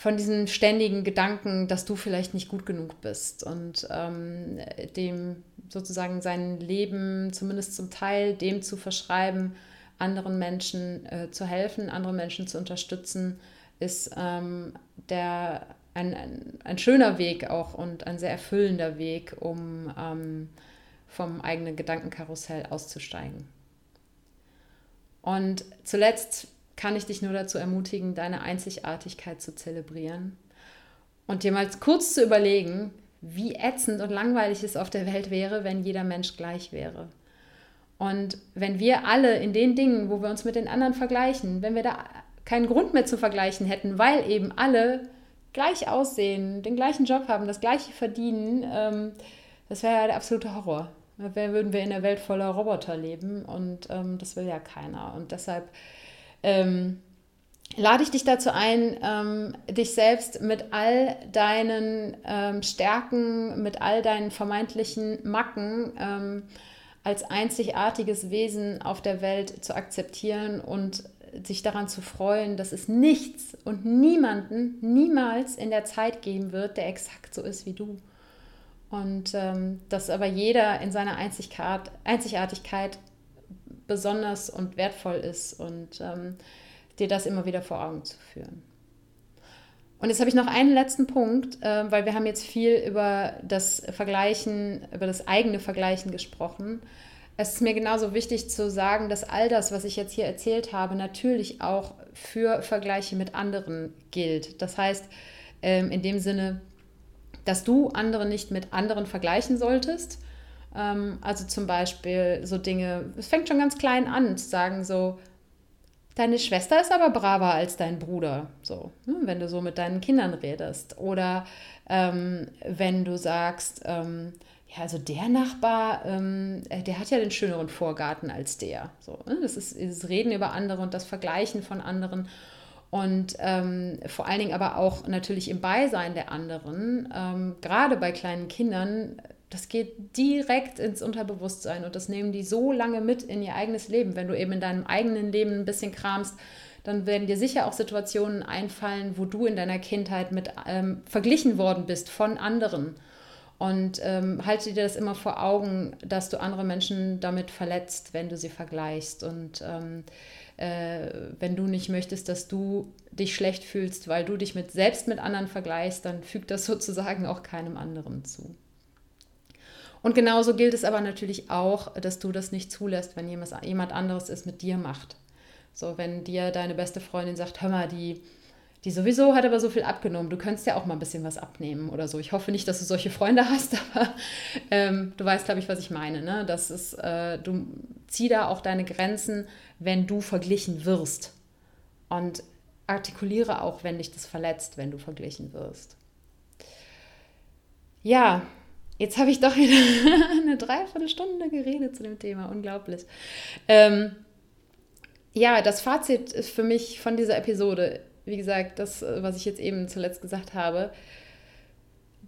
von diesen ständigen Gedanken, dass du vielleicht nicht gut genug bist und ähm, dem sozusagen sein Leben zumindest zum Teil dem zu verschreiben, anderen Menschen äh, zu helfen, andere Menschen zu unterstützen, ist ähm, der, ein, ein, ein, schöner Weg auch und ein sehr erfüllender Weg, um ähm, vom eigenen Gedankenkarussell auszusteigen. Und zuletzt kann ich dich nur dazu ermutigen, deine Einzigartigkeit zu zelebrieren und dir mal kurz zu überlegen, wie ätzend und langweilig es auf der Welt wäre, wenn jeder Mensch gleich wäre. Und wenn wir alle in den Dingen, wo wir uns mit den anderen vergleichen, wenn wir da keinen Grund mehr zu vergleichen hätten, weil eben alle gleich aussehen, den gleichen Job haben, das gleiche verdienen, ähm, das wäre ja der absolute Horror. Da würden wir in einer Welt voller Roboter leben und ähm, das will ja keiner. Und deshalb ähm, lade ich dich dazu ein, ähm, dich selbst mit all deinen ähm, Stärken, mit all deinen vermeintlichen Macken ähm, als einzigartiges Wesen auf der Welt zu akzeptieren und sich daran zu freuen, dass es nichts und niemanden niemals in der Zeit geben wird, der exakt so ist wie du. Und ähm, dass aber jeder in seiner Einzigartigkeit besonders und wertvoll ist und ähm, dir das immer wieder vor Augen zu führen. Und jetzt habe ich noch einen letzten Punkt, äh, weil wir haben jetzt viel über das Vergleichen, über das eigene Vergleichen gesprochen. Es ist mir genauso wichtig zu sagen, dass all das, was ich jetzt hier erzählt habe, natürlich auch für Vergleiche mit anderen gilt. Das heißt, ähm, in dem Sinne, dass du andere nicht mit anderen vergleichen solltest, also zum Beispiel so Dinge, es fängt schon ganz klein an, zu sagen so, deine Schwester ist aber braver als dein Bruder, so, ne, wenn du so mit deinen Kindern redest. Oder ähm, wenn du sagst, ähm, ja, also der Nachbar, ähm, äh, der hat ja den schöneren Vorgarten als der. So, ne? Das ist das Reden über andere und das Vergleichen von anderen. Und ähm, vor allen Dingen aber auch natürlich im Beisein der anderen, ähm, gerade bei kleinen Kindern, das geht direkt ins Unterbewusstsein und das nehmen die so lange mit in ihr eigenes Leben. Wenn du eben in deinem eigenen Leben ein bisschen kramst, dann werden dir sicher auch Situationen einfallen, wo du in deiner Kindheit mit ähm, verglichen worden bist von anderen. Und ähm, halte dir das immer vor Augen, dass du andere Menschen damit verletzt, wenn du sie vergleichst. Und ähm, äh, wenn du nicht möchtest, dass du dich schlecht fühlst, weil du dich mit, selbst mit anderen vergleichst, dann fügt das sozusagen auch keinem anderen zu. Und genauso gilt es aber natürlich auch, dass du das nicht zulässt, wenn jemand anderes es mit dir macht. So, wenn dir deine beste Freundin sagt, hör mal, die, die sowieso hat aber so viel abgenommen, du könntest ja auch mal ein bisschen was abnehmen oder so. Ich hoffe nicht, dass du solche Freunde hast, aber ähm, du weißt, glaube ich, was ich meine. Ne? Das ist, äh, du zieh da auch deine Grenzen, wenn du verglichen wirst. Und artikuliere auch, wenn dich das verletzt, wenn du verglichen wirst. Ja, jetzt habe ich doch wieder eine Dreiviertelstunde geredet zu dem Thema. Unglaublich. Ähm, ja, das Fazit ist für mich von dieser Episode wie gesagt, das, äh, was ich jetzt eben zuletzt gesagt habe.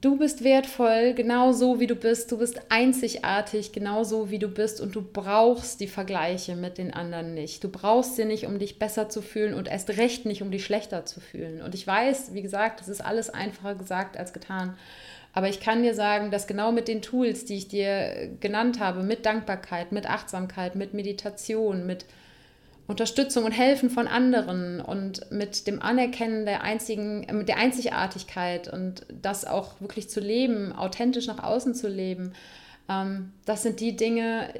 Du bist wertvoll, genau so wie du bist. Du bist einzigartig, genau so wie du bist. Und du brauchst die Vergleiche mit den anderen nicht. Du brauchst sie nicht, um dich besser zu fühlen und erst recht nicht, um dich schlechter zu fühlen. Und ich weiß, wie gesagt, es ist alles einfacher gesagt als getan. Aber ich kann dir sagen, dass genau mit den Tools, die ich dir genannt habe, mit Dankbarkeit, mit Achtsamkeit, mit Meditation, mit Unterstützung und Helfen von anderen und mit dem Anerkennen der einzigen, äh, der Einzigartigkeit und das auch wirklich zu leben, authentisch nach außen zu leben, ähm, das sind die Dinge,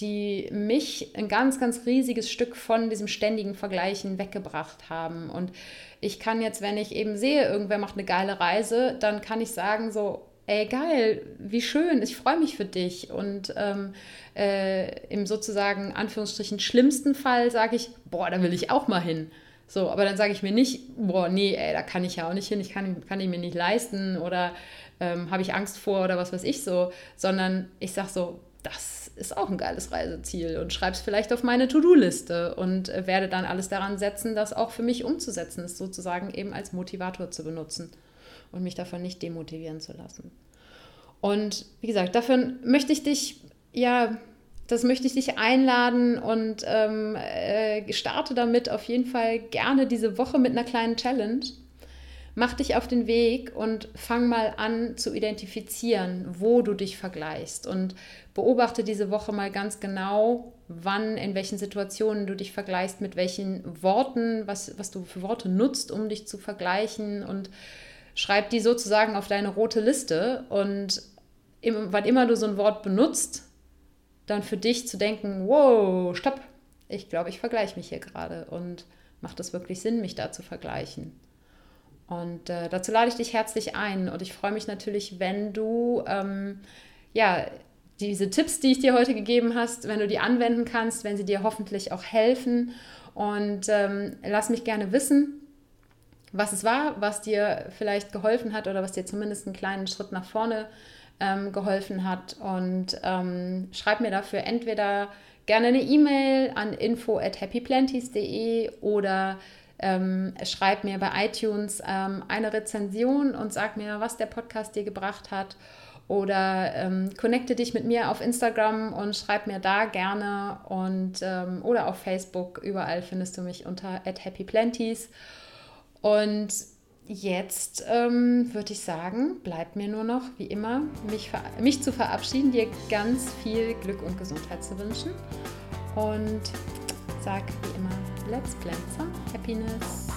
die mich ein ganz, ganz riesiges Stück von diesem ständigen Vergleichen weggebracht haben. Und ich kann jetzt, wenn ich eben sehe, irgendwer macht eine geile Reise, dann kann ich sagen, so, ey geil, wie schön, ich freue mich für dich. Und ähm, äh, im sozusagen Anführungsstrichen schlimmsten Fall sage ich, boah, da will ich auch mal hin. So, aber dann sage ich mir nicht, boah, nee, ey, da kann ich ja auch nicht hin, ich kann, kann ich mir nicht leisten oder ähm, habe ich Angst vor oder was weiß ich so, sondern ich sage so, das ist auch ein geiles Reiseziel und schreibe es vielleicht auf meine To-Do-Liste und äh, werde dann alles daran setzen, das auch für mich umzusetzen, es sozusagen eben als Motivator zu benutzen und mich davon nicht demotivieren zu lassen. Und wie gesagt, dafür möchte ich dich, ja, das möchte ich dich einladen und ähm, äh, starte damit auf jeden Fall gerne diese Woche mit einer kleinen Challenge. Mach dich auf den Weg und fang mal an zu identifizieren, wo du dich vergleichst und beobachte diese Woche mal ganz genau, wann, in welchen Situationen du dich vergleichst, mit welchen Worten, was, was du für Worte nutzt, um dich zu vergleichen und schreib die sozusagen auf deine rote Liste. Und im, wann immer du so ein Wort benutzt, dann für dich zu denken, wow, stopp, ich glaube, ich vergleiche mich hier gerade. Und macht es wirklich Sinn, mich da zu vergleichen? Und äh, dazu lade ich dich herzlich ein. Und ich freue mich natürlich, wenn du ähm, ja diese Tipps, die ich dir heute gegeben hast, wenn du die anwenden kannst, wenn sie dir hoffentlich auch helfen. Und ähm, lass mich gerne wissen, was es war, was dir vielleicht geholfen hat oder was dir zumindest einen kleinen Schritt nach vorne ähm, geholfen hat. Und ähm, schreib mir dafür entweder gerne eine E-Mail an info at happyplanties.de oder ähm, schreib mir bei iTunes ähm, eine Rezension und sag mir, was der Podcast dir gebracht hat. Oder ähm, connecte dich mit mir auf Instagram und schreib mir da gerne und ähm, oder auf Facebook. Überall findest du mich unter at happyplanties. Und jetzt ähm, würde ich sagen, bleibt mir nur noch, wie immer, mich, mich zu verabschieden, dir ganz viel Glück und Gesundheit zu wünschen. Und sag wie immer, let's plan some happiness.